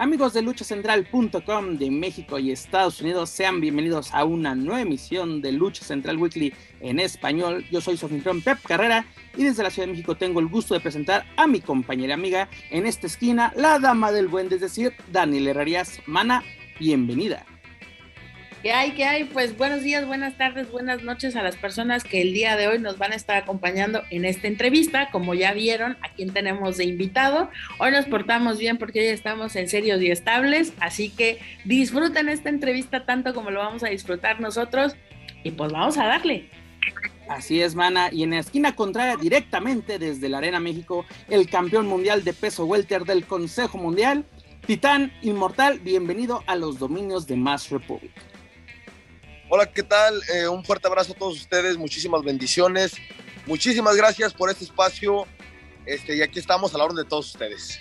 Amigos de luchacentral.com de México y Estados Unidos, sean bienvenidos a una nueva emisión de Lucha Central Weekly en español. Yo soy Sofintron Pep Carrera y desde la Ciudad de México tengo el gusto de presentar a mi compañera amiga en esta esquina, la dama del buen, es decir, Daniel Herrerías. Mana, bienvenida. ¿Qué hay? ¿Qué hay? Pues buenos días, buenas tardes, buenas noches a las personas que el día de hoy nos van a estar acompañando en esta entrevista. Como ya vieron, a quien tenemos de invitado. Hoy nos portamos bien porque hoy estamos en serios y estables, así que disfruten esta entrevista tanto como lo vamos a disfrutar nosotros. Y pues vamos a darle. Así es, mana. Y en la esquina contraria, directamente desde la Arena México, el campeón mundial de peso welter del Consejo Mundial, Titán Inmortal, bienvenido a los dominios de Mass Republic. Hola, ¿qué tal? Eh, un fuerte abrazo a todos ustedes, muchísimas bendiciones, muchísimas gracias por este espacio este, y aquí estamos a la orden de todos ustedes.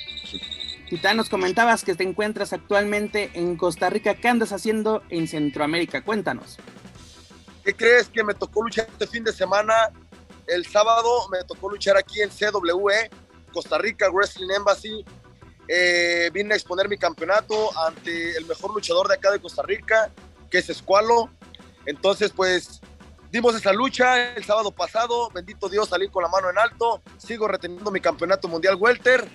Titán, nos comentabas que te encuentras actualmente en Costa Rica. ¿Qué andas haciendo en Centroamérica? Cuéntanos. ¿Qué crees que me tocó luchar este fin de semana? El sábado me tocó luchar aquí en CWE, Costa Rica Wrestling Embassy. Eh, vine a exponer mi campeonato ante el mejor luchador de acá de Costa Rica, que es Escualo. Entonces, pues dimos esa lucha el sábado pasado. Bendito Dios, salí con la mano en alto. Sigo reteniendo mi campeonato mundial welter.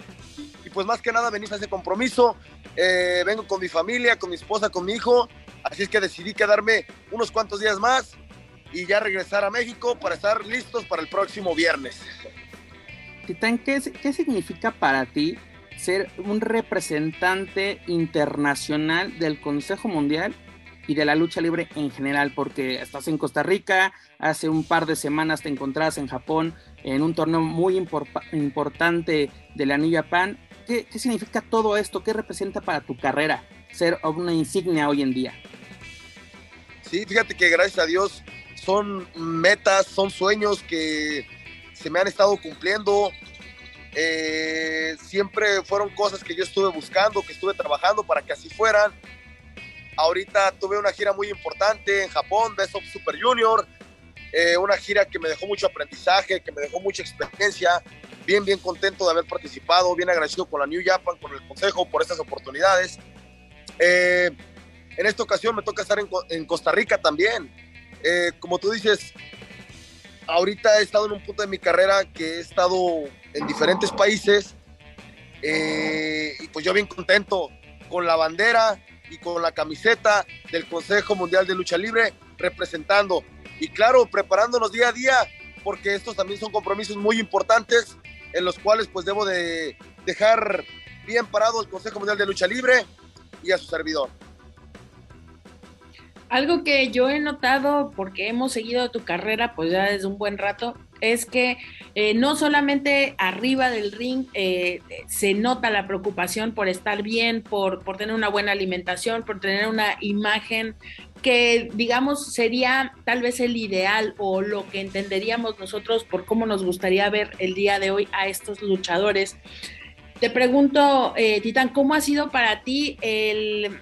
Y pues más que nada venís a ese compromiso. Eh, vengo con mi familia, con mi esposa, con mi hijo. Así es que decidí quedarme unos cuantos días más y ya regresar a México para estar listos para el próximo viernes. Titán, ¿qué, qué significa para ti ser un representante internacional del Consejo Mundial y de la lucha libre en general, porque estás en Costa Rica, hace un par de semanas te encontrabas en Japón en un torneo muy importante de la New Japan. ¿Qué, ¿Qué, significa todo esto? ¿Qué representa para tu carrera ser una insignia hoy en día? Sí, fíjate que gracias a Dios son metas, son sueños que se me han estado cumpliendo. Eh, siempre fueron cosas que yo estuve buscando, que estuve trabajando para que así fueran Ahorita tuve una gira muy importante en Japón, Best of Super Junior, eh, una gira que me dejó mucho aprendizaje, que me dejó mucha experiencia, bien, bien contento de haber participado, bien agradecido con la New Japan, con el consejo por estas oportunidades. Eh, en esta ocasión me toca estar en, Costa Rica también. Eh, como tú dices, ahorita he estado en un punto de mi carrera que he estado en diferentes países y pues yo bien contento con la bandera, y con la camiseta del Consejo Mundial de Lucha Libre representando. Y claro, preparándonos día a día, porque estos también son compromisos muy importantes en los cuales pues debo de dejar bien parado el Consejo Mundial de Lucha Libre y a su servidor. Algo que yo he notado, porque hemos seguido tu carrera pues ya desde un buen rato, es que eh, no solamente arriba del ring eh, se nota la preocupación por estar bien, por, por tener una buena alimentación, por tener una imagen que digamos sería tal vez el ideal o lo que entenderíamos nosotros por cómo nos gustaría ver el día de hoy a estos luchadores. Te pregunto, eh, Titán, ¿cómo ha sido para ti el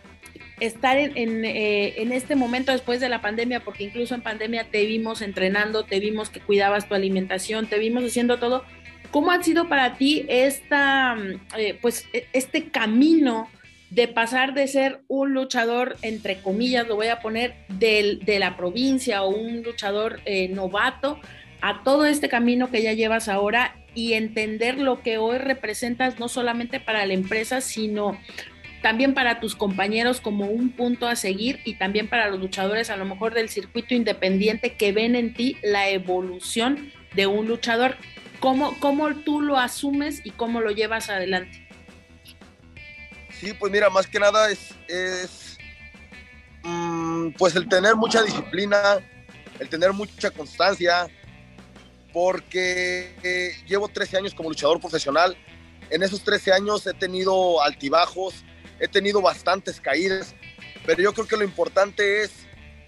estar en, eh, en, este momento después de la pandemia, porque incluso en pandemia te vimos entrenando, te vimos que cuidabas tu alimentación, te vimos haciendo todo. ¿Cómo ha sido para ti esta, eh, pues, e, este camino de pasar de ser un luchador, entre comillas, lo voy a poner, del, de la provincia o un luchador eh, novato, a todo este camino que ya llevas ahora y entender lo que hoy representas no solamente para la empresa, sino también para tus compañeros como un punto a seguir y también para los luchadores a lo mejor del circuito independiente que ven en ti la evolución de un luchador. ¿Cómo, cómo tú lo asumes y cómo lo llevas adelante? Sí, pues mira, más que nada es, es mm, pues el tener mucha disciplina, el tener mucha constancia, porque eh, llevo 13 años como luchador profesional. En esos 13 años he tenido altibajos, he tenido bastantes caídas, pero yo creo que lo importante es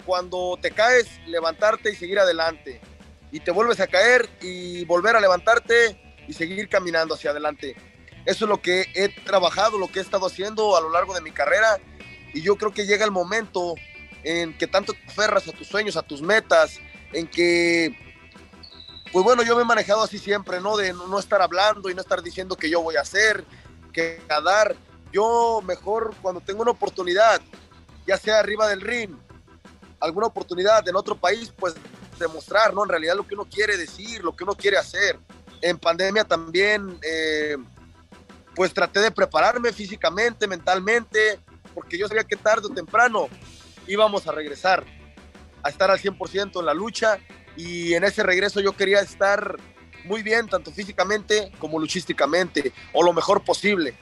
cuando te caes, levantarte y seguir adelante. y te vuelves a caer y volver a levantarte y seguir caminando hacia adelante. Eso es lo que he trabajado, lo que he estado haciendo a lo largo de mi carrera y yo creo que llega el momento en que tanto te aferras a tus sueños, a tus metas, en que, pues bueno, yo me he manejado así siempre, ¿no? De no estar hablando y no estar diciendo que yo voy a hacer, que a dar. Yo mejor cuando tengo una oportunidad, ya sea arriba del ring, alguna oportunidad en otro país, pues demostrar, ¿no? En realidad lo que uno quiere decir, lo que uno quiere hacer. En pandemia también, eh, pues traté de prepararme físicamente, mentalmente, porque yo sabía que tarde o temprano íbamos a regresar, a estar al 100% en la lucha y en ese regreso yo quería estar muy bien, tanto físicamente como luchísticamente, o lo mejor posible.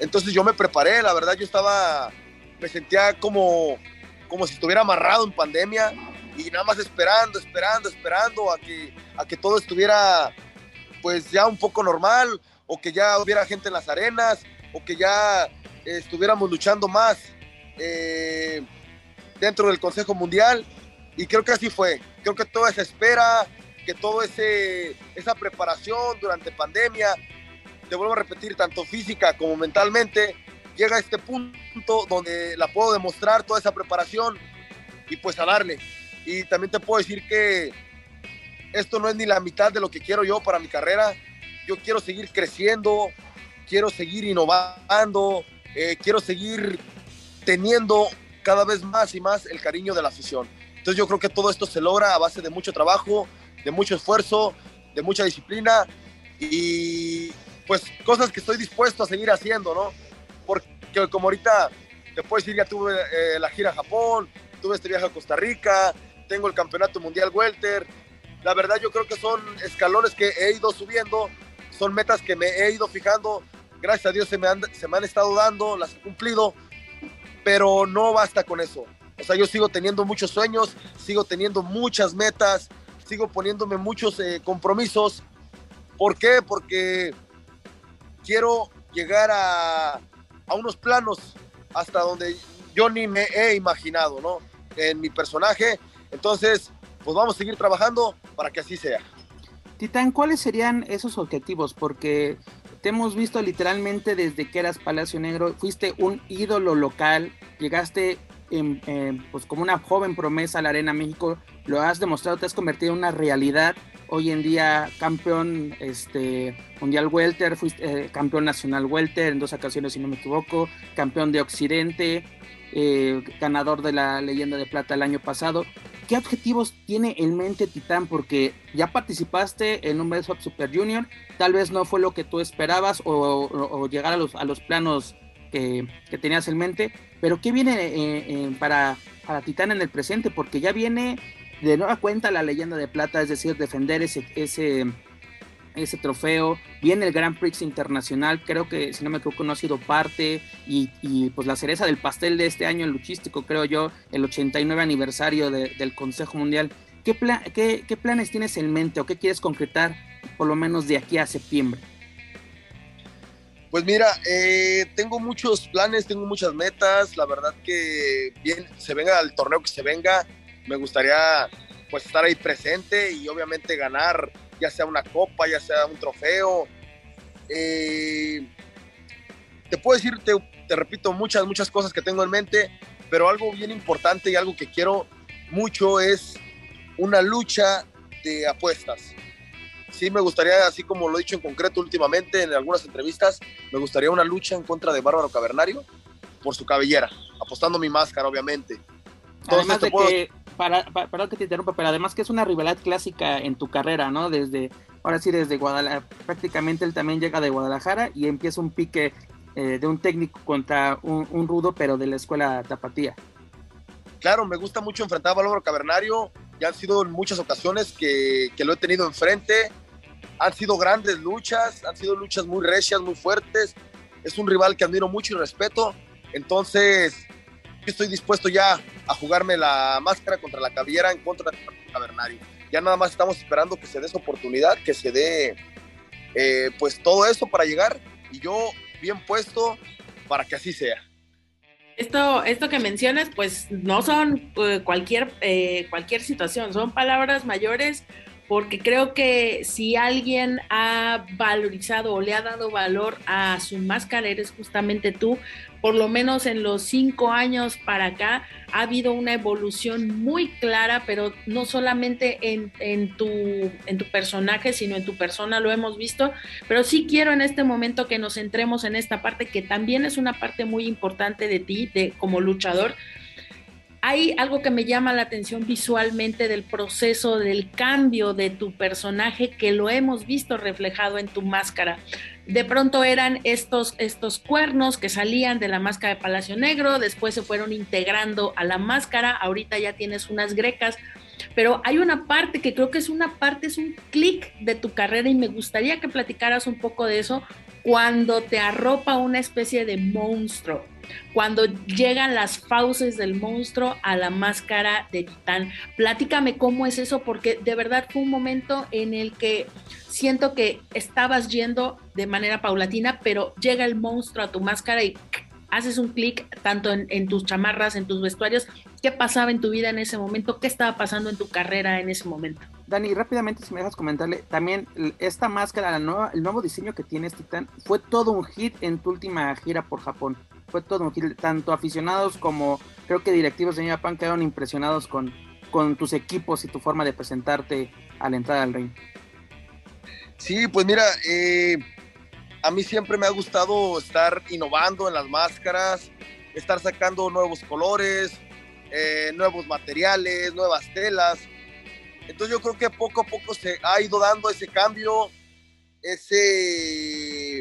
Entonces yo me preparé, la verdad yo estaba, me sentía como, como si estuviera amarrado en pandemia y nada más esperando, esperando, esperando a que, a que todo estuviera pues ya un poco normal, o que ya hubiera gente en las arenas, o que ya estuviéramos luchando más eh, dentro del Consejo Mundial y creo que así fue. Creo que toda esa espera, que toda esa preparación durante pandemia, te vuelvo a repetir, tanto física como mentalmente, llega a este punto donde la puedo demostrar toda esa preparación y pues a darle. Y también te puedo decir que esto no es ni la mitad de lo que quiero yo para mi carrera. Yo quiero seguir creciendo, quiero seguir innovando, eh, quiero seguir teniendo cada vez más y más el cariño de la afición. Entonces yo creo que todo esto se logra a base de mucho trabajo, de mucho esfuerzo, de mucha disciplina y pues cosas que estoy dispuesto a seguir haciendo, ¿no? Porque como ahorita te puedo decir, ya tuve eh, la gira a Japón, tuve este viaje a Costa Rica, tengo el campeonato mundial welter. La verdad yo creo que son escalones que he ido subiendo, son metas que me he ido fijando gracias a Dios se me, han, se me han estado dando, las he cumplido, pero no basta con eso. O sea, yo sigo teniendo muchos sueños, sigo teniendo muchas metas, sigo poniéndome muchos eh, compromisos. ¿Por qué? Porque quiero llegar a, a unos planos hasta donde yo ni me he imaginado, ¿no? En mi personaje. Entonces, pues vamos a seguir trabajando para que así sea. Titán, ¿cuáles serían esos objetivos? Porque te hemos visto literalmente desde que eras Palacio Negro, fuiste un ídolo local, llegaste pues como una joven promesa a la Arena México, lo has demostrado, te has convertido en una realidad. Hoy en día campeón este, mundial welter, fuiste eh, campeón nacional welter en dos ocasiones si no me equivoco, campeón de Occidente, eh, ganador de la leyenda de plata el año pasado. ¿Qué objetivos tiene en mente Titán? Porque ya participaste en un Best of Super Junior, tal vez no fue lo que tú esperabas o, llegar a los, a los planos que, tenías en mente, pero ¿qué viene eh, para, para Titán en el presente? Porque ya viene de nueva cuenta la leyenda de plata, es decir, defender ese, ese ese trofeo. Viene el Grand Prix Internacional, creo que si no me equivoco no ha sido parte. Y, pues la cereza del pastel de este año el luchístico, creo yo, el 89 aniversario del Consejo Mundial. ¿Qué, qué, planes tienes en mente o qué quieres concretar por lo menos de aquí a septiembre? Pues mira, eh, tengo muchos planes, tengo muchas metas. La verdad que bien, se venga el torneo que se venga, me gustaría pues estar ahí presente y obviamente ganar ya sea una copa, ya sea un trofeo. Eh, te puedo decir, te, repito, muchas, muchas cosas que tengo en mente, pero algo bien importante y algo que quiero mucho es una lucha de apuestas. Sí, me gustaría, así como lo he dicho en concreto últimamente en algunas entrevistas, me gustaría una lucha en contra de Bárbaro Cavernario por su cabellera, apostando mi máscara, obviamente. Además de que, para, para, que te interrumpa, pero además que es una rivalidad clásica en tu carrera, ¿no? Desde, ahora sí, desde Guadalajara, prácticamente él también llega de Guadalajara y empieza un pique eh, de un técnico contra un, rudo, pero de la escuela tapatía. Claro, me gusta mucho enfrentar a Valvaro Cavernario, ya han sido en muchas ocasiones que, que lo he tenido enfrente, han sido grandes luchas, han sido luchas muy recias, muy fuertes, es un rival que admiro mucho y respeto, entonces estoy dispuesto ya a jugarme la máscara contra la cabellera en contra de Cavernario. Ya nada más estamos esperando que se dé esa oportunidad, que se dé eh, pues todo eso para llegar y yo bien puesto para que así sea. Esto, esto que mencionas, pues no son eh, cualquier, eh, cualquier situación, son palabras mayores porque creo que si alguien ha valorizado o le ha dado valor a su máscara, eres justamente tú. Por lo menos en los cinco años para acá ha habido una evolución muy clara, pero no solamente en, tu, en tu personaje, sino en tu persona, lo hemos visto. Pero sí quiero en este momento que nos centremos en esta parte, que también es una parte muy importante de ti, de, como luchador hay algo que me llama la atención visualmente del proceso del cambio de tu personaje que lo hemos visto reflejado en tu máscara. De pronto eran estos, estos cuernos que salían de la máscara de Palacio Negro, después se fueron integrando a la máscara, ahorita ya tienes unas grecas, pero hay una parte que creo que es una parte, es un clic de tu carrera y me gustaría que platicaras un poco de eso cuando te arropa una especie de monstruo cuando llegan las fauces del monstruo a la máscara de Titán. Platícame cómo es eso, porque de verdad fue un momento en el que siento que estabas yendo de manera paulatina, pero llega el monstruo a tu máscara y haces un clic tanto en, tus chamarras, en tus vestuarios. ¿Qué pasaba en tu vida en ese momento? ¿Qué estaba pasando en tu carrera en ese momento? Dani, rápidamente, si me dejas comentarle, también esta máscara, la nueva, el nuevo diseño que tienes, Titán, fue todo un hit en tu última gira por Japón fue todo tanto aficionados como creo que directivos de Japan quedaron impresionados con, con tus equipos y tu forma de presentarte a la entrada al ring. Sí, pues mira, eh, a mí siempre me ha gustado estar innovando en las máscaras, estar sacando nuevos colores, eh, nuevos materiales, nuevas telas. Entonces yo creo que poco a poco se ha ido dando ese cambio, ese,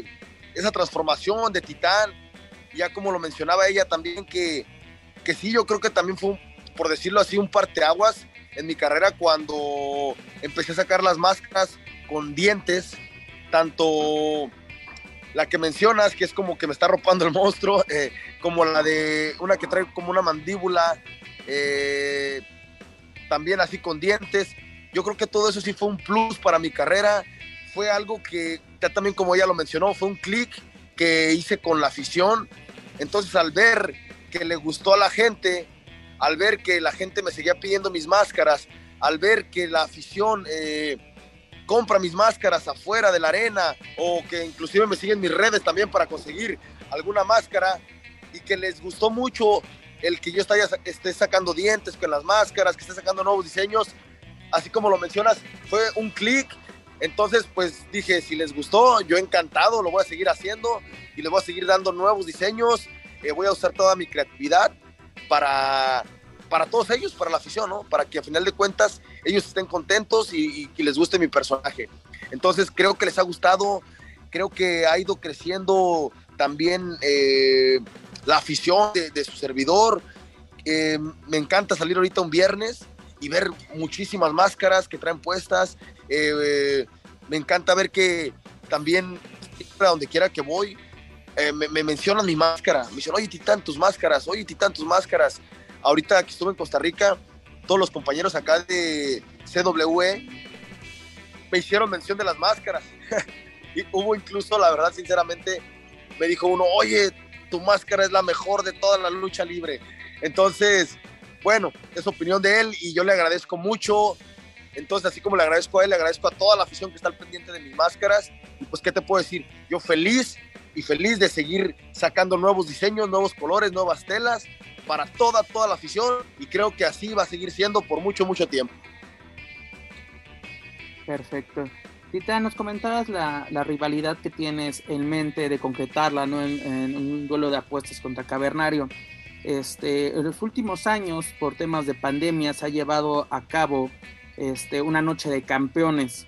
esa transformación de Titán. Ya como lo mencionaba ella también, que, que sí, yo creo que también fue, por decirlo así, un parteaguas en mi carrera cuando empecé a sacar las máscaras con dientes, tanto la que mencionas, que es como que me está ropando el monstruo, eh, como la de una que trae como una mandíbula, eh, también así con dientes. Yo creo que todo eso sí fue un plus para mi carrera. Fue algo que ya también como ella lo mencionó, fue un clic que hice con la afición entonces al ver que le gustó a la gente, al ver que la gente me seguía pidiendo mis máscaras, al ver que la afición eh, compra mis máscaras afuera de la arena o que inclusive me siguen mis redes también para conseguir alguna máscara y que les gustó mucho el que yo esté sacando dientes con las máscaras, que esté sacando nuevos diseños, así como lo mencionas, fue un clic. Entonces, pues dije, si les gustó, yo encantado, lo voy a seguir haciendo y les voy a seguir dando nuevos diseños. Eh, voy a usar toda mi creatividad para, para todos ellos, para la afición, ¿no? Para que a final de cuentas ellos estén contentos y, que les guste mi personaje. Entonces creo que les ha gustado, creo que ha ido creciendo también eh, la afición de, su servidor. Eh, me encanta salir ahorita un viernes y ver muchísimas máscaras que traen puestas. me encanta ver que también a donde quiera que voy, eh, me, mencionan mi máscara. Me dicen, oye, Titán, tus máscaras, oye, Titán, tus máscaras. Ahorita que estuve en Costa Rica, todos los compañeros acá de CWE me hicieron mención de las máscaras. y hubo incluso, la verdad, sinceramente, me dijo uno, oye, tu máscara es la mejor de toda la lucha libre. Entonces, bueno, es opinión de él y yo le agradezco mucho. Entonces, así como le agradezco a él, le agradezco a toda la afición que está al pendiente de mis máscaras. Y pues, ¿qué te puedo decir? Yo feliz y feliz de seguir sacando nuevos diseños, nuevos colores, nuevas telas para toda, toda la afición y creo que así va a seguir siendo por mucho, mucho tiempo. Perfecto. Tita, nos comentabas la, rivalidad que tienes en mente de concretarla ¿no? en, un duelo de apuestas contra Cavernario. Este, en los últimos años, por temas de pandemia, se ha llevado a cabo este, una noche de campeones,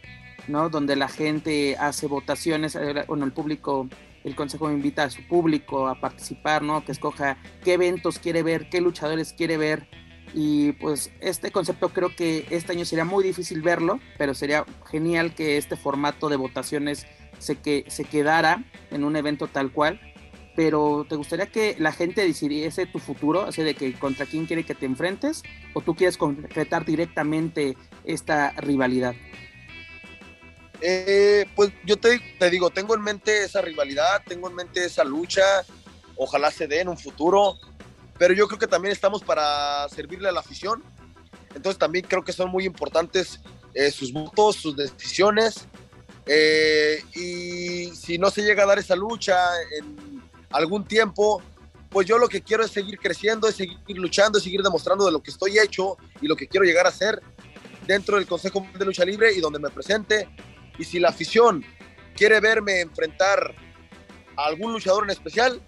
¿no? Donde la gente hace votaciones, eh, bueno, el público el consejo invita a su público a participar, ¿no? Que escoja qué eventos quiere ver, qué luchadores quiere ver. Y pues este concepto creo que este año sería muy difícil verlo, pero sería genial que este formato de votaciones se, que, se quedara en un evento tal cual. Pero ¿te gustaría que la gente decidiese tu futuro? Así de que contra quién quiere que te enfrentes o tú quieres concretar directamente esta rivalidad. Eh, pues yo te, digo, tengo en mente esa rivalidad, tengo en mente esa lucha, ojalá se dé en un futuro, pero yo creo que también estamos para servirle a la afición, entonces también creo que son muy importantes eh, sus votos, sus decisiones. Eh, y si no se llega a dar esa lucha en algún tiempo, pues yo lo que quiero es seguir creciendo, es seguir luchando, es seguir demostrando de lo que estoy hecho y lo que quiero llegar a ser dentro del Consejo de Lucha Libre y donde me presente. Y si la afición quiere verme enfrentar a algún luchador en especial,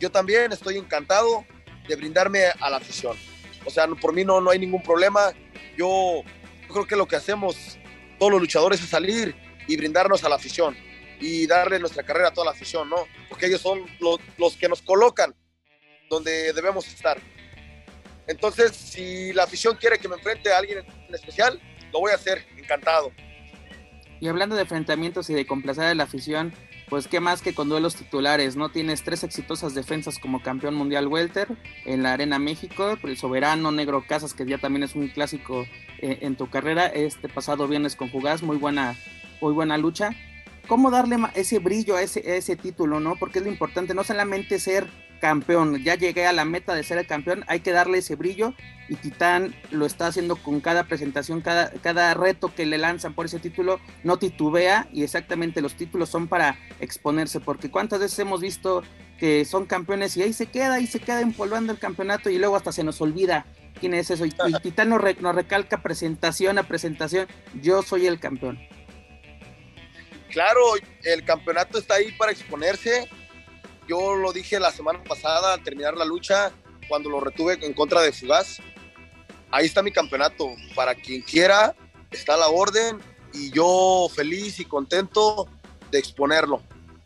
yo también estoy encantado de brindarme a la afición. O sea, por mí no, no hay ningún problema. Yo creo que lo que hacemos todos los luchadores es salir y brindarnos a la afición y darle nuestra carrera a toda la afición, ¿no? Porque ellos son los, los que nos colocan donde debemos estar. Entonces, si la afición quiere que me enfrente a alguien en especial, lo voy a hacer, encantado. Y hablando de enfrentamientos y de complacer a la afición, pues qué más que con duelos titulares, ¿no? Tienes tres exitosas defensas como campeón mundial welter en la Arena México, el soberano Negro Casas, que ya también es un clásico eh, en tu carrera, este pasado viernes con Jugás, muy buena, muy buena lucha. ¿Cómo darle ese brillo a ese, a ese título, no? Porque es lo importante, no solamente ser campeón, ya llegué a la meta de ser el campeón, hay que darle ese brillo y Titán lo está haciendo con cada presentación, cada, cada reto que le lanzan por ese título, no titubea y exactamente los títulos son para exponerse, porque cuántas veces hemos visto que son campeones y ahí se queda, ahí se queda empolvando el campeonato y luego hasta se nos olvida quién es eso y, Titán nos, nos recalca presentación a presentación, yo soy el campeón. Claro, el campeonato está ahí para exponerse yo lo dije la semana pasada al terminar la lucha, cuando lo retuve en contra de Fugaz. Ahí está mi campeonato. Para quien quiera, está la orden y yo feliz y contento de exponerlo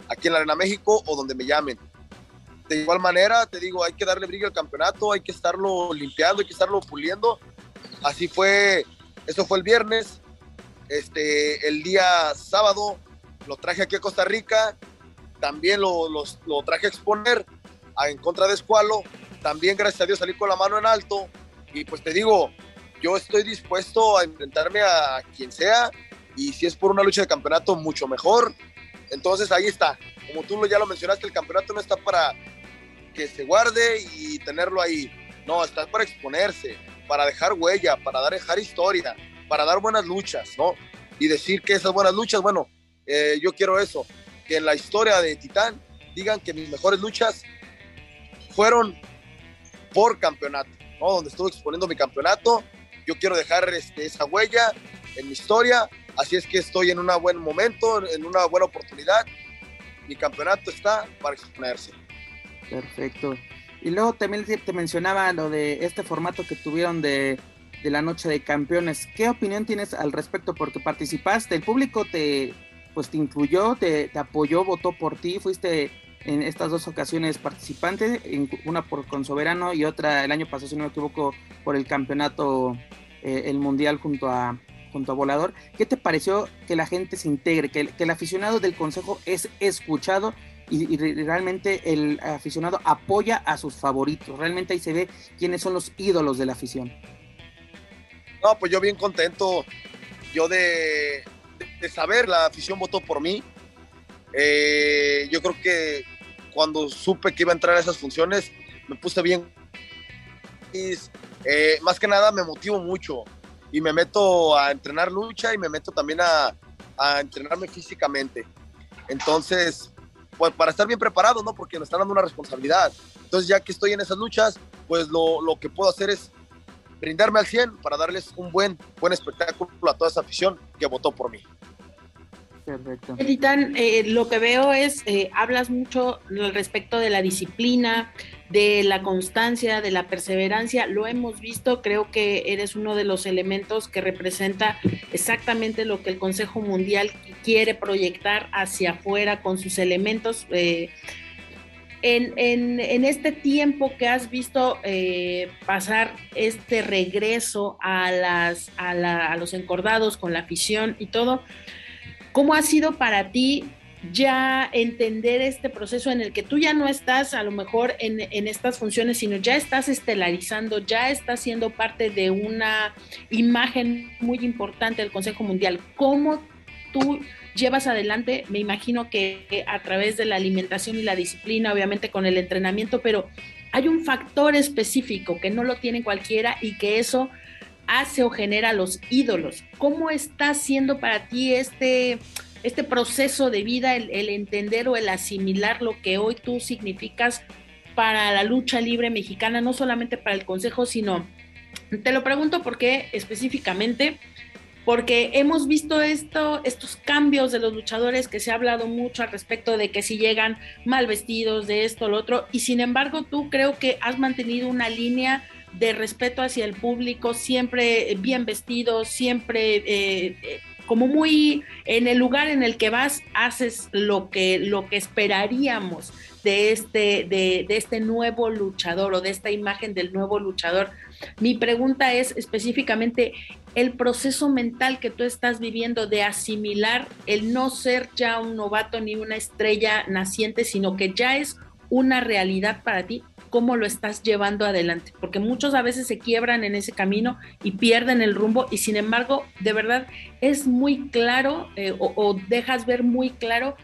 aquí en la Arena México o donde me llamen. De igual manera, te digo, hay que darle brillo al campeonato, hay que estarlo limpiando, hay que estarlo puliendo. Así fue, eso fue el viernes. Este, el día sábado lo traje aquí a Costa Rica también lo, lo traje a exponer en contra de Escualo, también gracias a Dios salí con la mano en alto. Y pues te digo, yo estoy dispuesto a enfrentarme a quien sea. Y si es por una lucha de campeonato, mucho mejor. Entonces ahí está, como tú ya lo mencionaste, el campeonato no está para que se guarde y tenerlo ahí, no, está para exponerse, para dejar huella, para dar, dejar historia, para dar buenas luchas, ¿no? Y decir que esas buenas luchas, bueno, eh, yo quiero eso, que en la historia de Titán digan que mis mejores luchas fueron por campeonato, ¿no? Donde estuve exponiendo mi campeonato. Yo quiero dejar este, esa huella en mi historia, así es que estoy en un buen momento, en una buena oportunidad. Mi campeonato está para exponerse. Perfecto. Y luego también te mencionaba lo de este formato que tuvieron de, de la noche de campeones. ¿Qué opinión tienes al respecto? Porque participaste, el público te, pues te incluyó, te, apoyó, votó por ti, fuiste en estas dos ocasiones participante, una por con Soberano y otra el año pasado, si no me equivoco, por el campeonato, eh, el mundial junto a, junto a Volador. ¿Qué te pareció que la gente se integre, que, el aficionado del consejo es escuchado y, realmente el aficionado apoya a sus favoritos? Realmente ahí se ve quiénes son los ídolos de la afición. No, pues yo bien contento. Yo de, de saber, la afición votó por mí. Eh, yo creo que cuando supe que iba a entrar a esas funciones, me puse bien. Eh, más que nada me motivo mucho y me meto a entrenar lucha y me meto también a, a entrenarme físicamente. Entonces, pues para estar bien preparado, ¿no? Porque me están dando una responsabilidad. Entonces, ya que estoy en esas luchas, pues lo, lo que puedo hacer es brindarme al 100 para darles un buen, buen espectáculo a toda esa afición que votó por mí. Perfecto. Eh, lo que veo es, eh, hablas mucho respecto de la disciplina, de la constancia, de la perseverancia. Lo hemos visto, creo que eres uno de los elementos que representa exactamente lo que el Consejo Mundial quiere proyectar hacia afuera con sus elementos. Eh, en, este tiempo que has visto eh, pasar este regreso a, las, a, los encordados con la afición y todo, ¿cómo ha sido para ti ya entender este proceso en el que tú ya no estás a lo mejor en, en, estas funciones, sino ya estás estelarizando, ya estás siendo parte de una imagen muy importante del Consejo Mundial. ¿Cómo tú llevas adelante, me imagino que a través de la alimentación y la disciplina, obviamente con el entrenamiento, pero hay un factor específico que no lo tiene cualquiera y que eso hace o genera los ídolos. ¿Cómo está siendo para ti este, este proceso de vida, el, entender o el asimilar lo que hoy tú significas para la lucha libre mexicana, no solamente para el Consejo, sino, te lo pregunto porque específicamente porque hemos visto esto, estos cambios de los luchadores que se ha hablado mucho al respecto de que si llegan mal vestidos, de esto, lo otro, y sin embargo tú creo que has mantenido una línea de respeto hacia el público, siempre bien vestido, siempre eh, eh, como muy en el lugar en el que vas, haces lo que, lo que esperaríamos de este, de, de este nuevo luchador o de esta imagen del nuevo luchador. Mi pregunta es específicamente el proceso mental que tú estás viviendo de asimilar el no ser ya un novato ni una estrella naciente, sino que ya es una realidad para ti, cómo lo estás llevando adelante, porque muchos a veces se quiebran en ese camino y pierden el rumbo y sin embargo, de verdad, es muy claro eh, o, o, dejas ver muy claro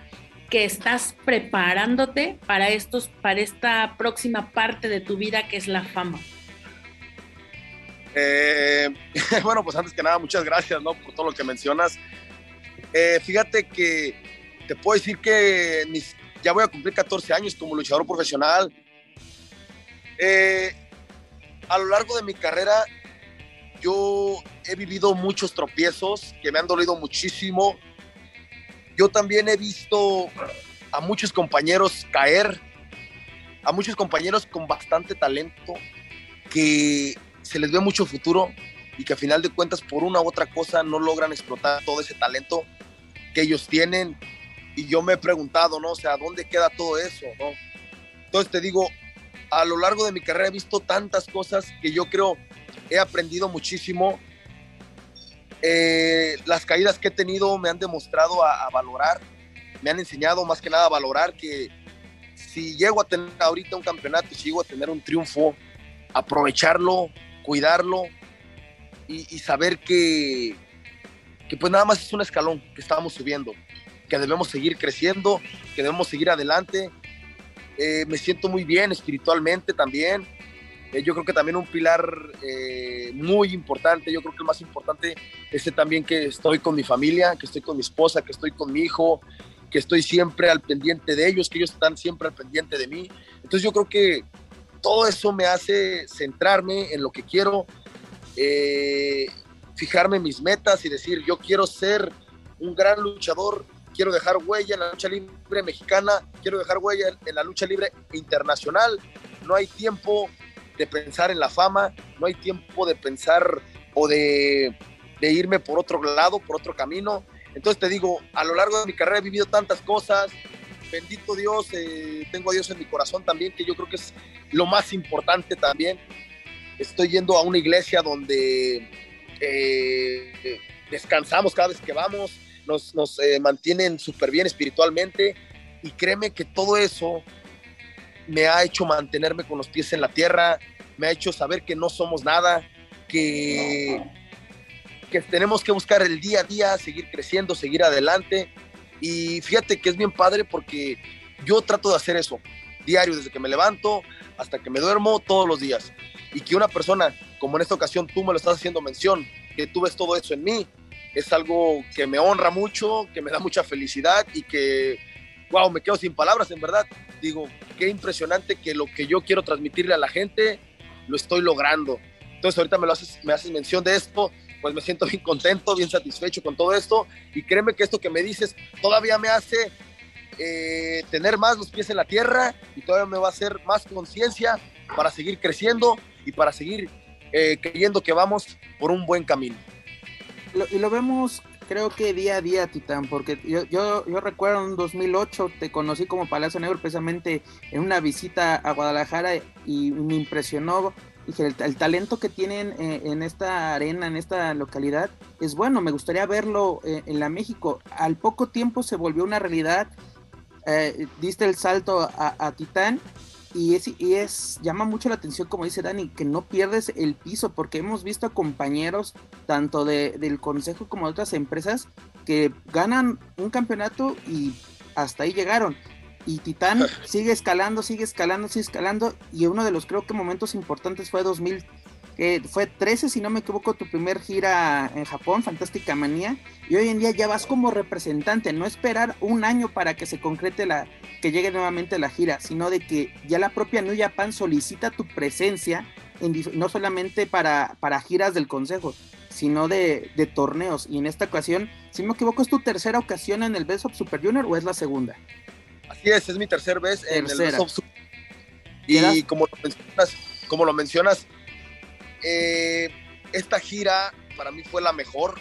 que estás preparándote para estos, para esta próxima parte de tu vida que es la fama. Eh, bueno, pues antes que nada, muchas gracias por todo lo que mencionas. Eh, fíjate que te puedo decir que ya voy a cumplir 14 años como luchador profesional. Eh, a lo largo de mi carrera, yo he vivido muchos tropiezos que me han dolido muchísimo. Yo también he visto a muchos compañeros caer, a muchos compañeros con bastante talento que se les ve mucho futuro y que a final de cuentas por una u otra cosa no logran explotar todo ese talento que ellos tienen. Y yo me he preguntado, ¿no? O sea, ¿dónde queda todo eso, no? Entonces te digo, a lo largo de mi carrera he visto tantas cosas que yo creo he aprendido muchísimo. Eh, las caídas que he tenido me han demostrado a, a valorar, me han enseñado más que nada a valorar que si llego a tener ahorita un campeonato, si llego a tener un triunfo, aprovecharlo, cuidarlo y, saber que, que, pues nada más es un escalón que estamos subiendo, que debemos seguir creciendo, que debemos seguir adelante. Eh, me siento muy bien espiritualmente también. Eh, yo creo que también un pilar eh, muy importante, yo creo que el más importante es también que estoy con mi familia, que estoy con mi esposa, que estoy con mi hijo, que estoy siempre al pendiente de ellos, que ellos están siempre al pendiente de mí. Entonces yo creo que todo eso me hace centrarme en lo que quiero, eh, fijarme mis metas y decir, yo quiero ser un gran luchador, quiero dejar huella en la lucha libre mexicana, quiero dejar huella en la lucha libre internacional. No hay tiempo de pensar en la fama, no hay tiempo de pensar o de, de irme por otro lado, por otro camino. Entonces te digo, a lo largo de mi carrera he vivido tantas cosas, bendito Dios, eh, tengo a Dios en mi corazón también, que yo creo que es lo más importante también. Estoy yendo a una iglesia donde eh, descansamos cada vez que vamos, nos, nos eh, mantienen súper bien espiritualmente y créeme que todo eso me ha hecho mantenerme con los pies en la tierra, me ha hecho saber que no somos nada, que, que tenemos que buscar el día a día, seguir creciendo, seguir adelante y fíjate que es bien padre porque yo trato de hacer eso diario, desde que me levanto hasta que me duermo, todos los días. Y que una persona, como en esta ocasión tú me lo estás haciendo mención, que tú ves todo eso en mí, es algo que me honra mucho, que me da mucha felicidad y que, wow, me quedo sin palabras, en verdad. Digo, qué impresionante que lo que yo quiero transmitirle a la gente, lo estoy logrando. Entonces ahorita me, lo haces, me haces mención de esto, pues me siento bien contento, bien satisfecho con todo esto y créeme que esto que me dices todavía me hace eh, tener más los pies en la tierra y todavía me va a hacer más conciencia para seguir creciendo y para seguir eh, creyendo que vamos por un buen camino. Y lo vemos creo que día a día, Titán, porque yo, yo, yo recuerdo en 2008 te conocí como Palacio Negro precisamente en una visita a Guadalajara y me impresionó dije, el, el, talento que tienen eh, en esta arena, en esta localidad, es bueno, me gustaría verlo eh, en la México. Al poco tiempo se volvió una realidad, eh, diste el salto a, a Titán y es, y es, llama mucho la atención, como dice Dani, que no pierdes el piso, porque hemos visto a compañeros, tanto de, del Consejo como de otras empresas, que ganan un campeonato y hasta ahí llegaron y Titán sigue escalando, sigue escalando, sigue escalando y uno de los creo que momentos importantes fue 2000, que fue 13, si no me equivoco, tu primer gira en Japón, Fantástica Manía, y hoy en día ya vas como representante, no esperar un año para que se concrete la, que llegue nuevamente la gira, sino de que ya la propia New Japan solicita tu presencia, no solamente para, para giras del consejo, sino de, torneos, y en esta ocasión, si no me equivoco, ¿es tu tercera ocasión en el Best of Super Junior o es la segunda? Así es, es mi tercer vez en el Best of Super Y como lo mencionas, como lo mencionas eh, esta gira para mí fue la mejor.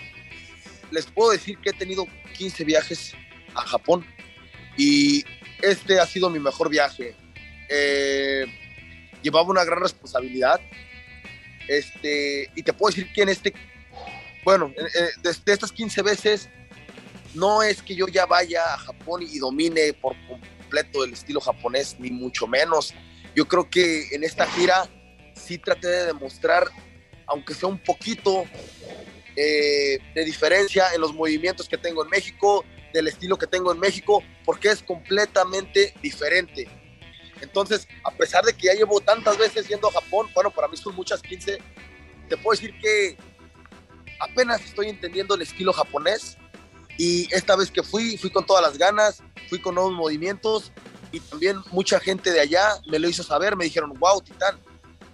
Les puedo decir que he tenido 15 viajes a Japón y este ha sido mi mejor viaje. Eh, llevaba una gran responsabilidad. Este, y te puedo decir que en este, bueno, de, de, estas 15 veces, no es que yo ya vaya a Japón y domine por completo el estilo japonés, ni mucho menos. Yo creo que en esta gira sí traté de demostrar, aunque sea un poquito eh, de diferencia en los movimientos que tengo en México, del estilo que tengo en México, porque es completamente diferente. Entonces, a pesar de que ya llevo tantas veces yendo a Japón, bueno, para mí son muchas 15, te puedo decir que apenas estoy entendiendo el estilo japonés y esta vez que fui, fui con todas las ganas, fui con nuevos movimientos y también mucha gente de allá me lo hizo saber, me dijeron, wow, Titán,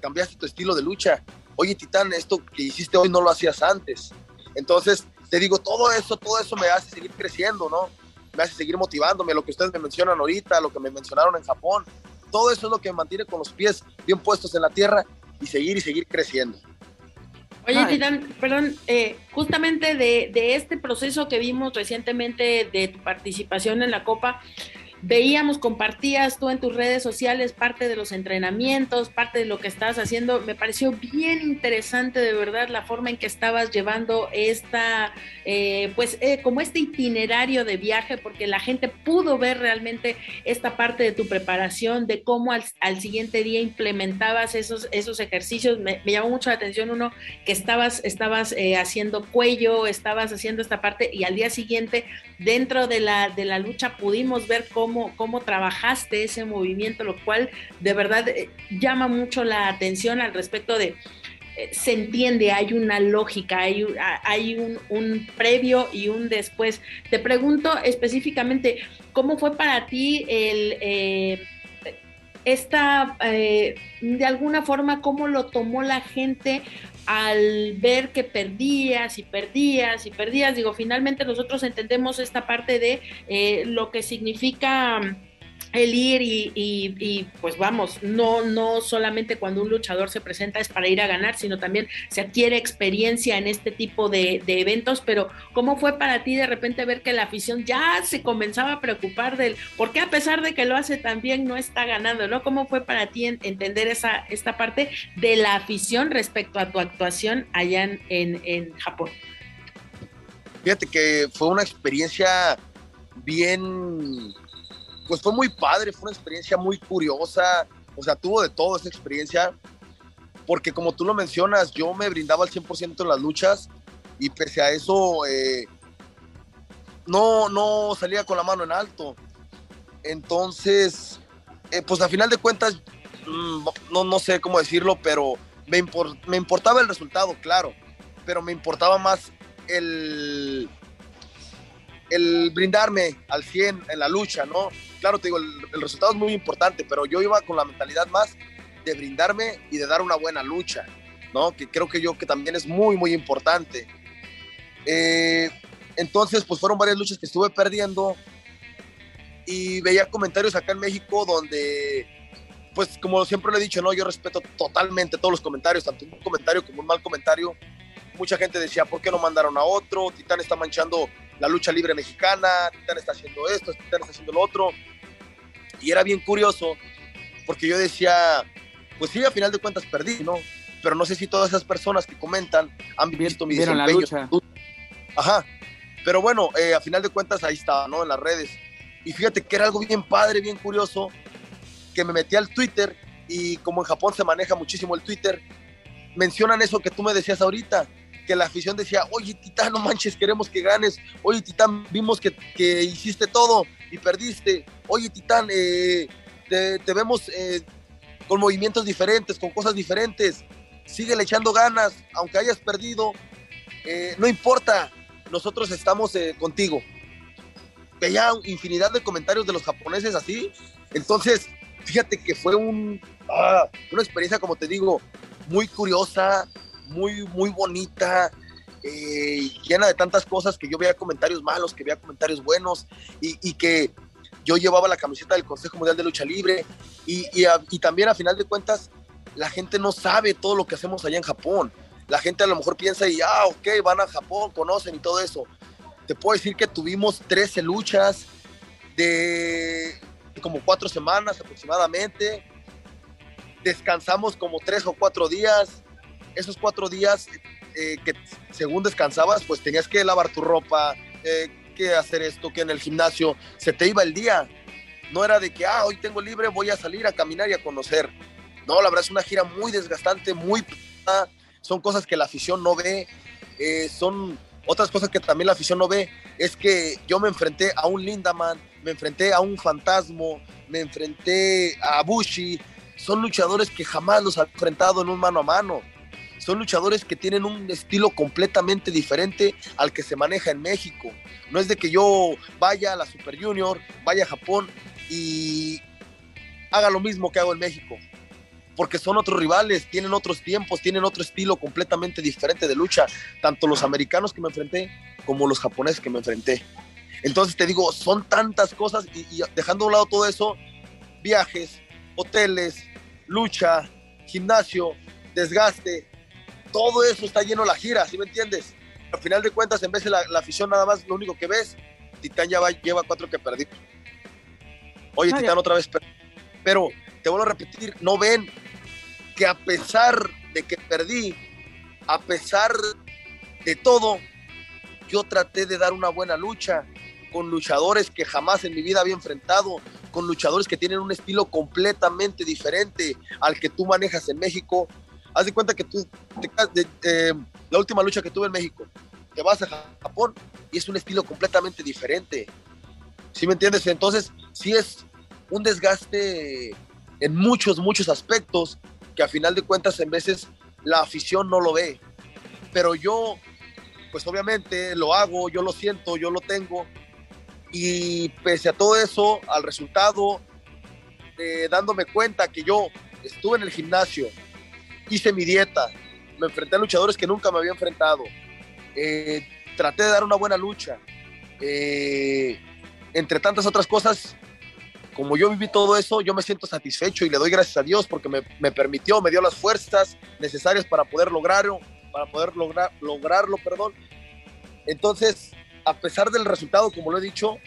cambiaste tu estilo de lucha. Oye, Titán, esto que hiciste hoy no lo hacías antes. Entonces, te digo, todo eso, todo eso me hace seguir creciendo, ¿no? Me hace seguir motivándome, lo que ustedes me mencionan ahorita, lo que me mencionaron en Japón. Todo eso es lo que me mantiene con los pies bien puestos en la tierra y seguir y seguir creciendo. Oye, Titán, perdón, eh, justamente de, de, este proceso que vimos recientemente de tu participación en la Copa, veíamos, compartías tú en tus redes sociales parte de los entrenamientos, parte de lo que estabas haciendo. Me pareció bien interesante de verdad la forma en que estabas llevando esta, eh, pues eh, como este itinerario de viaje, porque la gente pudo ver realmente esta parte de tu preparación, de cómo al, siguiente día implementabas esos, esos ejercicios. Me, llamó mucho la atención uno que estabas, estabas eh, haciendo cuello, estabas haciendo esta parte y al día siguiente dentro de la, de la lucha pudimos ver cómo cómo, trabajaste ese movimiento, lo cual de verdad eh, llama mucho la atención al respecto de, eh, se entiende, hay una lógica, hay, hay un, previo y un después. Te pregunto específicamente, ¿cómo fue para ti el... Eh, esta, de alguna forma, cómo lo tomó la gente al ver que perdías y perdías y perdías, digo, finalmente nosotros entendemos esta parte de eh, lo que significa el ir y, pues vamos, no, no solamente cuando un luchador se presenta es para ir a ganar, sino también se adquiere experiencia en este tipo de, eventos, pero ¿cómo fue para ti de repente ver que la afición ya se comenzaba a preocupar del, por qué a pesar de que lo hace también no está ganando, ¿no? ¿Cómo fue para ti entender esa, esta parte de la afición respecto a tu actuación allá en, en Japón? Fíjate que fue una experiencia bien pues fue muy padre, fue una experiencia muy curiosa, o sea, tuvo de todo esa experiencia, porque como tú lo mencionas, yo me brindaba al 100% en las luchas y pese a eso, eh, no, no salía con la mano en alto. Entonces, eh, pues a final de cuentas, mm, no, no sé cómo decirlo, pero me, me importaba el resultado, claro, pero me importaba más el, el brindarme al 100 en la lucha, ¿no? Claro, te digo, el, resultado es muy importante, pero yo iba con la mentalidad más de brindarme y de dar una buena lucha, ¿no? Que creo que yo que también es muy, muy importante. Eh, entonces, pues fueron varias luchas que estuve perdiendo y veía comentarios acá en México donde, pues como siempre lo he dicho, ¿no? Yo respeto totalmente todos los comentarios, tanto un comentario como un mal comentario. Mucha gente decía, ¿por qué no mandaron a otro? Titán está manchando la lucha libre mexicana, Titán está haciendo esto, Titán está haciendo lo otro. Y era bien curioso, porque yo decía, pues sí, a final de cuentas perdí, ¿no? Pero no sé si todas esas personas que comentan han visto mi desempeño. La lucha. Ajá. Pero bueno, eh, a final de cuentas ahí estaba, ¿no? En las redes. Y fíjate que era algo bien padre, bien curioso, que me metí al Twitter y como en Japón se maneja muchísimo el Twitter, mencionan eso que tú me decías ahorita, que la afición decía, oye Titán, no manches, queremos que ganes, oye Titán, vimos que, que hiciste todo y perdiste, oye Titán, eh, te, vemos eh, con movimientos diferentes, con cosas diferentes. sigue le echando ganas, aunque hayas perdido, eh, no importa, nosotros estamos eh, contigo. Veía infinidad de comentarios de los japoneses así, entonces fíjate que fue un, ah, una experiencia, como te digo, muy curiosa, muy, muy bonita, eh, llena de tantas cosas que yo veía comentarios malos, que veía comentarios buenos y, que yo llevaba la camiseta del Consejo Mundial de Lucha Libre y, y, y, también a final de cuentas la gente no sabe todo lo que hacemos allá en Japón. La gente a lo mejor piensa y, ah, ok, van a Japón, conocen y todo eso. Te puedo decir que tuvimos 13 luchas de como cuatro semanas aproximadamente. Descansamos como tres o cuatro días. Esos cuatro días eh, que según descansabas, pues tenías que lavar tu ropa, eh, que hacer esto, que en el gimnasio se te iba el día. No era de que, ah, hoy tengo libre, voy a salir a caminar y a conocer. No, la verdad es una gira muy desgastante, muy... Son cosas que la afición no ve. Eh, son otras cosas que también la afición no ve. Es que yo me enfrenté a un Lindaman, me enfrenté a un Fantasmo, me enfrenté a Bushi. Son luchadores que jamás los han enfrentado en un mano a mano son luchadores que tienen un estilo completamente diferente al que se maneja en México. No es de que yo vaya a la Super Junior, vaya a Japón y haga lo mismo que hago en México. Porque son otros rivales, tienen otros tiempos, tienen otro estilo completamente diferente de lucha. Tanto los americanos que me enfrenté como los japoneses que me enfrenté. Entonces te digo, son tantas cosas y, dejando a un lado todo eso, viajes, hoteles, lucha, gimnasio, desgaste, todo eso está lleno de la gira, ¿sí me entiendes? Al final de cuentas, en vez de la, la afición nada más, lo único que ves, Titán ya va, lleva cuatro que perdí. Oye, Titán otra vez, pero te vuelvo a repetir, no ven que a pesar de que perdí, a pesar de todo, yo traté de dar una buena lucha con luchadores que jamás en mi vida había enfrentado, con luchadores que tienen un estilo completamente diferente al que tú manejas en México, haz de cuenta que tú, te, eh, la última lucha que tuve en México, te vas a Japón y es un estilo completamente diferente. ¿Sí me entiendes? Entonces, sí es un desgaste en muchos, muchos aspectos que a final de cuentas en veces la afición no lo ve. Pero yo, pues obviamente lo hago, yo lo siento, yo lo tengo. Y pese a todo eso, al resultado, eh, dándome cuenta que yo estuve en el gimnasio, hice mi dieta, me enfrenté a luchadores que nunca me había enfrentado, eh, traté de dar una buena lucha. Eh, entre tantas otras cosas, como yo viví todo eso, yo me siento satisfecho y le doy gracias a Dios porque me, permitió, me dio las fuerzas necesarias para poder lograrlo, para poder lograr, lograrlo, perdón. Entonces, a pesar del resultado, como lo he dicho,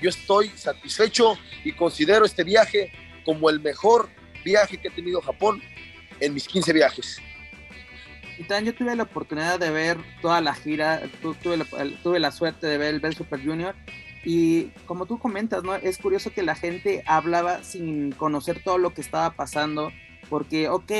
yo estoy satisfecho y considero este viaje como el mejor viaje que he tenido a Japón en mis 15 viajes. Y también yo tuve la oportunidad de ver toda la gira, tuve la, tuve la suerte de ver el Bell Super Junior y como tú comentas, ¿no? Es curioso que la gente hablaba sin conocer todo lo que estaba pasando, porque, ok,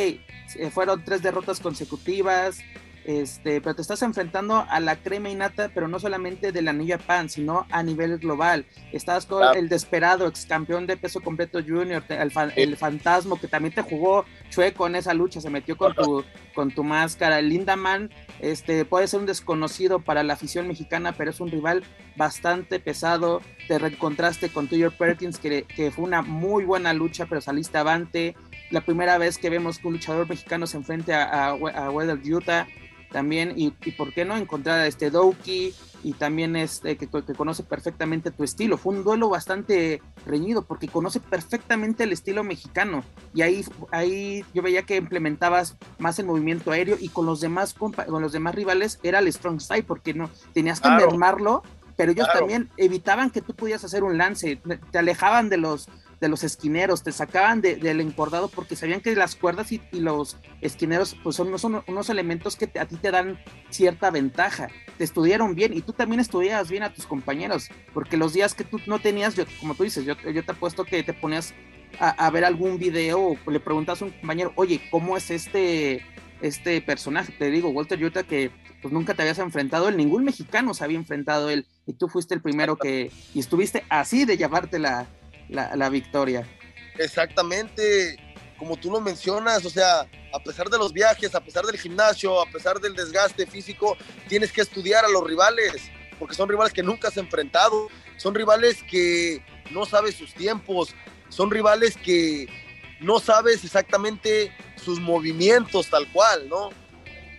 fueron tres derrotas consecutivas, este, pero te estás enfrentando a la crema innata, pero no solamente del anillo de pan, sino a nivel global. Estás con claro. el desesperado ex campeón de peso completo junior, el, fan, sí. el, fantasma que también te jugó chueco en esa lucha, se metió con tu, con tu máscara. El Lindaman este, puede ser un desconocido para la afición mexicana, pero es un rival bastante pesado. Te reencontraste con Tuyer Perkins, que, que fue una muy buena lucha, pero saliste avante. La primera vez que vemos que un luchador mexicano se enfrenta a, a, a Weather Utah también, y, y, por qué no encontrar a este Doki y también este que, que, conoce perfectamente tu estilo. Fue un duelo bastante reñido porque conoce perfectamente el estilo mexicano y ahí, ahí yo veía que implementabas más el movimiento aéreo y con los demás con los demás rivales era el strong style porque no tenías que claro. mermarlo, pero ellos claro. también evitaban que tú pudieras hacer un lance, te alejaban de los de los esquineros, te sacaban de, del encordado porque sabían que las cuerdas y, y los esquineros pues son, son, unos elementos que te, a ti te dan cierta ventaja. Te estudiaron bien y tú también estudiabas bien a tus compañeros, porque los días que tú no tenías, yo, como tú dices, yo, yo te apuesto que te ponías a, a, ver algún video o le preguntas a un compañero, oye, ¿cómo es este, este personaje? Te digo, Walter Utah, que pues nunca te habías enfrentado él, ningún mexicano se había enfrentado él y tú fuiste el primero que, y estuviste así de llevarte la, la, la victoria. Exactamente. como tú lo mencionas, o sea, a pesar de los viajes, a pesar del gimnasio, a pesar del desgaste físico, tienes que estudiar a los rivales, porque son rivales que nunca has enfrentado, son rivales que no sabes sus tiempos, son rivales que no sabes exactamente sus movimientos tal cual, ¿no?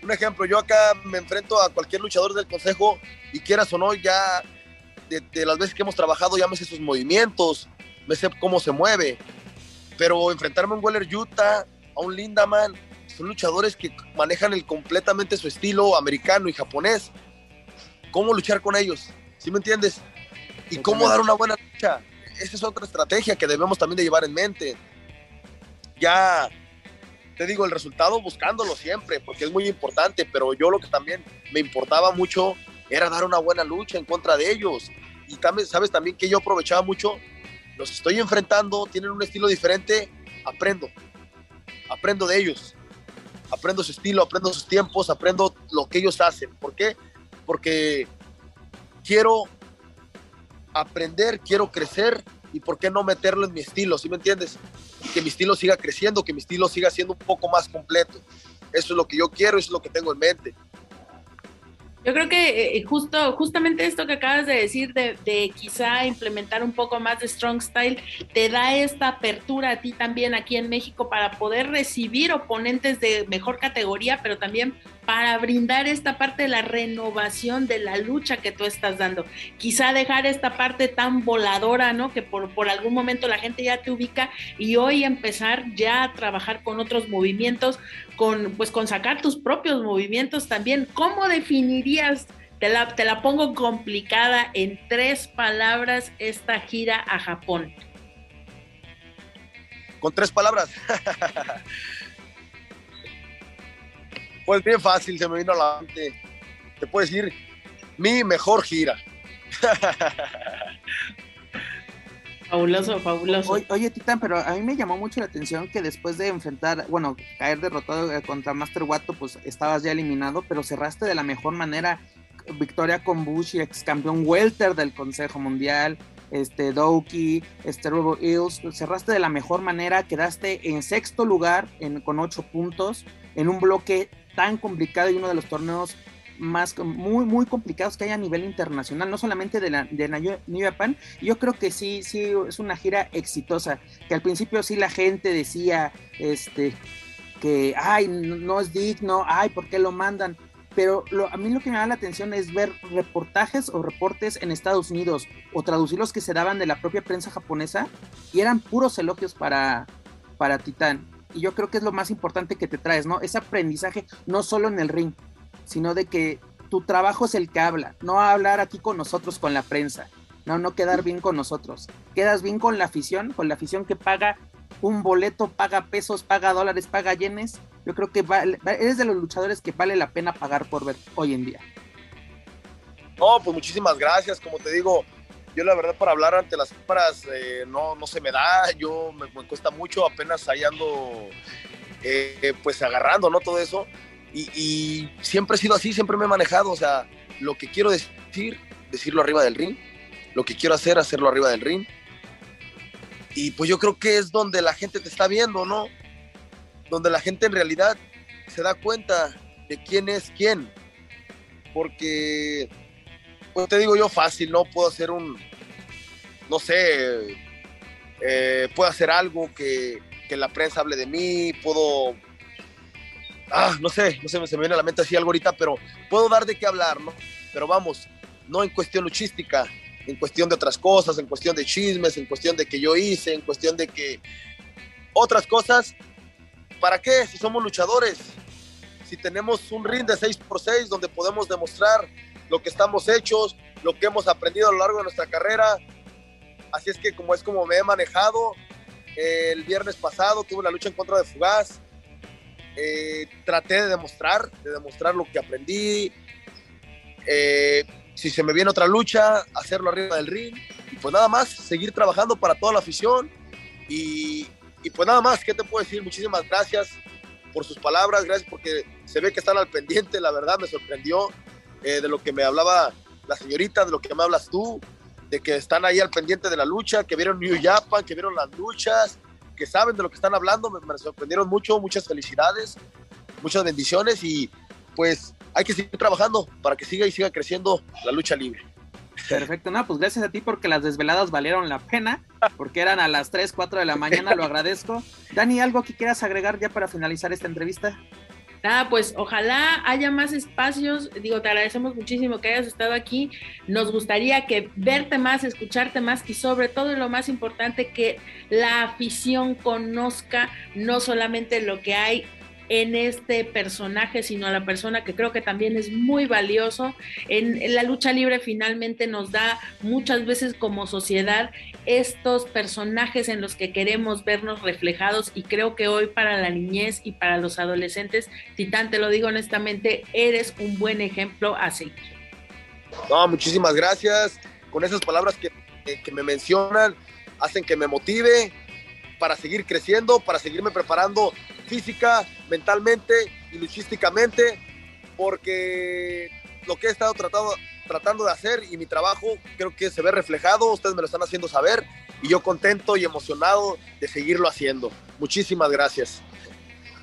Un ejemplo, yo acá me enfrento a cualquier luchador del consejo y quieras o no, ya de, las veces que hemos trabajado ya me sé sus movimientos, me sé cómo se mueve, pero enfrentarme a un Weller Utah, a un Lindaman, son luchadores que manejan el, completamente su estilo americano y japonés. ¿Cómo luchar con ellos? ¿Sí me entiendes? ¿Y cómo dar una buena lucha? Esa es otra estrategia que debemos también de llevar en mente. Ya te digo, el resultado buscándolo siempre, porque es muy importante, pero yo lo que también me importaba mucho era dar una buena lucha en contra de ellos. Y también, sabes también que yo aprovechaba mucho, los estoy enfrentando, tienen un estilo diferente, aprendo, aprendo de ellos, aprendo su estilo, aprendo sus tiempos, aprendo lo que ellos hacen. ¿Por qué? Porque quiero aprender, quiero crecer y por qué no meterlo en mi estilo, ¿sí me entiendes? que mi estilo siga creciendo, que mi estilo siga siendo un poco más completo. Eso es lo que yo quiero, eso es lo que tengo en mente. Yo creo que eh, justo, justamente esto que acabas de decir de, de, quizá implementar un poco más de Strong Style te da esta apertura a ti también aquí en México para poder recibir oponentes de mejor categoría, pero también para brindar esta parte de la renovación de la lucha que tú estás dando. Quizá dejar esta parte tan voladora, ¿no? Que por, por algún momento la gente ya te ubica y hoy empezar ya a trabajar con otros movimientos, con, pues con sacar tus propios movimientos también. ¿Cómo definirías? Te la, te la pongo complicada en tres palabras esta gira a Japón. Con tres palabras. Pues bien fácil, se me vino a la mente. Te puedo decir, mi mejor gira. Fabuloso, fabuloso. Oye, Titán, pero a mí me llamó mucho la atención que después de enfrentar, bueno, caer derrotado eh, contra Master Wato, pues estabas ya eliminado, pero cerraste de la mejor manera. Victoria con Bush y ex campeón Welter del Consejo Mundial, este Doki, este Robo Hills, cerraste de la mejor manera, quedaste en sexto lugar en, con ocho puntos en un bloque tan complicado y uno de los torneos más muy muy complicados que hay a nivel internacional, no solamente de la de New Japan. Yo creo que sí sí es una gira exitosa, que al principio sí la gente decía este que ay, no es digno, ay, ¿por qué lo mandan? Pero a mí lo que me da la atención es ver reportajes o reportes en Estados Unidos o traducir los que se daban de la propia prensa japonesa y eran puros elogios para, para Titán y yo creo que es lo más importante que te traes, ¿no? Ese aprendizaje no solo en el ring, sino de que tu trabajo es el que habla, no hablar aquí con nosotros, con la prensa, no, no quedar bien con nosotros, quedas bien con la afición, con la afición que paga un boleto, paga pesos, paga dólares, paga yenes, yo creo que eres de los luchadores que vale la pena pagar por ver hoy en día. No, pues muchísimas gracias, como te digo, yo la verdad para hablar ante las cámaras eh, no, no se me da, yo me, cuesta mucho, apenas ahí ando eh, pues agarrando, ¿no? Todo eso. Y, siempre he sido así, siempre me he manejado, o sea, lo que quiero decir, decirlo arriba del ring, lo que quiero hacer, hacerlo arriba del ring. Y pues yo creo que es donde la gente te está viendo, ¿no? Donde la gente en realidad se da cuenta de quién es quién. Porque pues te digo yo fácil, ¿no? Puedo hacer un, no sé, eh, puedo hacer algo que, la prensa hable de mí, puedo, ah, no sé, no sé, se me viene a la mente así algo ahorita, pero puedo dar de qué hablar, ¿no? Pero vamos, no en cuestión luchística, en cuestión de otras cosas, en cuestión de chismes, en cuestión de que yo hice, en cuestión de que otras cosas, ¿para qué? Si somos luchadores, si tenemos un ring de 6x6 donde podemos demostrar lo que estamos hechos, lo que hemos aprendido a lo largo de nuestra carrera. Así es que como es como me he manejado, el viernes pasado tuve la lucha en contra de Fugaz, eh, traté de demostrar, de demostrar lo que aprendí. Eh, si se me viene otra lucha, hacerlo arriba del ring. Y pues nada más, seguir trabajando para toda la afición. Y, y pues nada más, ¿qué te puedo decir? Muchísimas gracias por sus palabras, gracias porque se ve que están al pendiente, la verdad me sorprendió. Eh, de lo que me hablaba la señorita, de lo que me hablas tú, de que están ahí al pendiente de la lucha, que vieron New Japan, que vieron las luchas, que saben de lo que están hablando, me, me sorprendieron mucho, muchas felicidades, muchas bendiciones y pues hay que seguir trabajando para que siga y siga creciendo la lucha libre. Perfecto, no, pues gracias a ti porque las desveladas valieron la pena, porque eran a las 3, 4 de la mañana, lo agradezco. Dani, ¿algo que quieras agregar ya para finalizar esta entrevista? Nada, pues ojalá haya más espacios. Digo, te agradecemos muchísimo que hayas estado aquí. Nos gustaría que verte más, escucharte más y sobre todo lo más importante, que la afición conozca no solamente lo que hay en este personaje, sino a la persona que creo que también es muy valioso. En, la lucha libre finalmente nos da muchas veces como sociedad estos personajes en los que queremos vernos reflejados y creo que hoy para la niñez y para los adolescentes, Titán, te lo digo honestamente, eres un buen ejemplo a seguir. No, muchísimas gracias. Con esas palabras que, que me mencionan, hacen que me motive para seguir creciendo, para seguirme preparando física, mentalmente y luchísticamente, porque lo que he estado tratando, de hacer y mi trabajo creo que se ve reflejado, ustedes me lo están haciendo saber y yo contento y emocionado de seguirlo haciendo. Muchísimas gracias.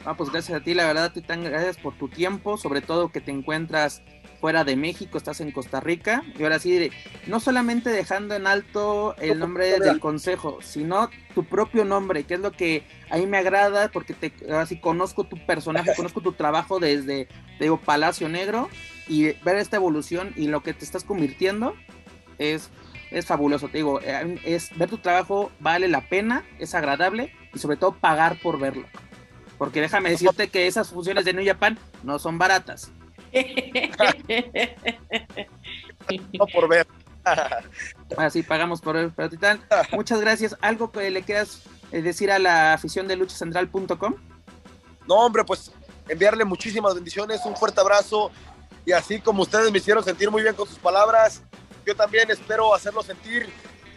Ah, pues gracias a ti, la verdad, Titán, gracias por tu tiempo, sobre todo que te encuentras fuera de México, estás en Costa Rica, y ahora sí, no solamente dejando en alto el nombre del consejo, sino tu propio nombre, que es lo que a mí me agrada, porque te, así conozco tu personaje, conozco tu trabajo desde, digo, Palacio Negro, y ver esta evolución y lo que te estás convirtiendo es, es fabuloso, te digo, eh, es, ver tu trabajo vale la pena, es agradable, y sobre todo pagar por verlo. Porque déjame decirte que esas funciones de New Japan no son baratas. No por ver. Así pagamos por ver, pero Titán, muchas gracias. ¿Algo que le quieras eh, decir a la afición de luchacentral.com? No, hombre, pues enviarle muchísimas bendiciones, un fuerte abrazo y así como ustedes me hicieron sentir muy bien con sus palabras, yo también espero hacerlo sentir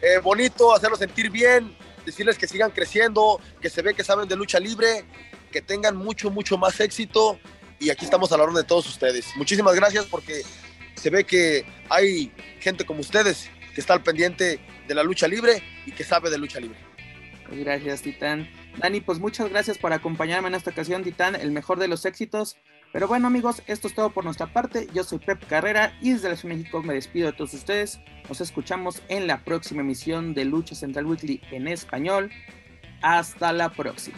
eh, bonito, hacerlo sentir bien, decirles que sigan creciendo, que se ve que saben de lucha libre, que tengan mucho, mucho más éxito y aquí estamos a la orden de todos ustedes. Muchísimas gracias porque se ve que hay gente como ustedes que está al pendiente de la lucha libre y que sabe de lucha libre. Gracias, Titán. Dani, pues muchas gracias por acompañarme en esta ocasión, Titán, el mejor de los éxitos. Pero bueno, amigos, esto es todo por nuestra parte. Yo soy Pep Carrera y desde la Ciudad de México me despido de todos ustedes. Nos escuchamos en la próxima emisión de Lucha Central Weekly en español. Hasta la próxima.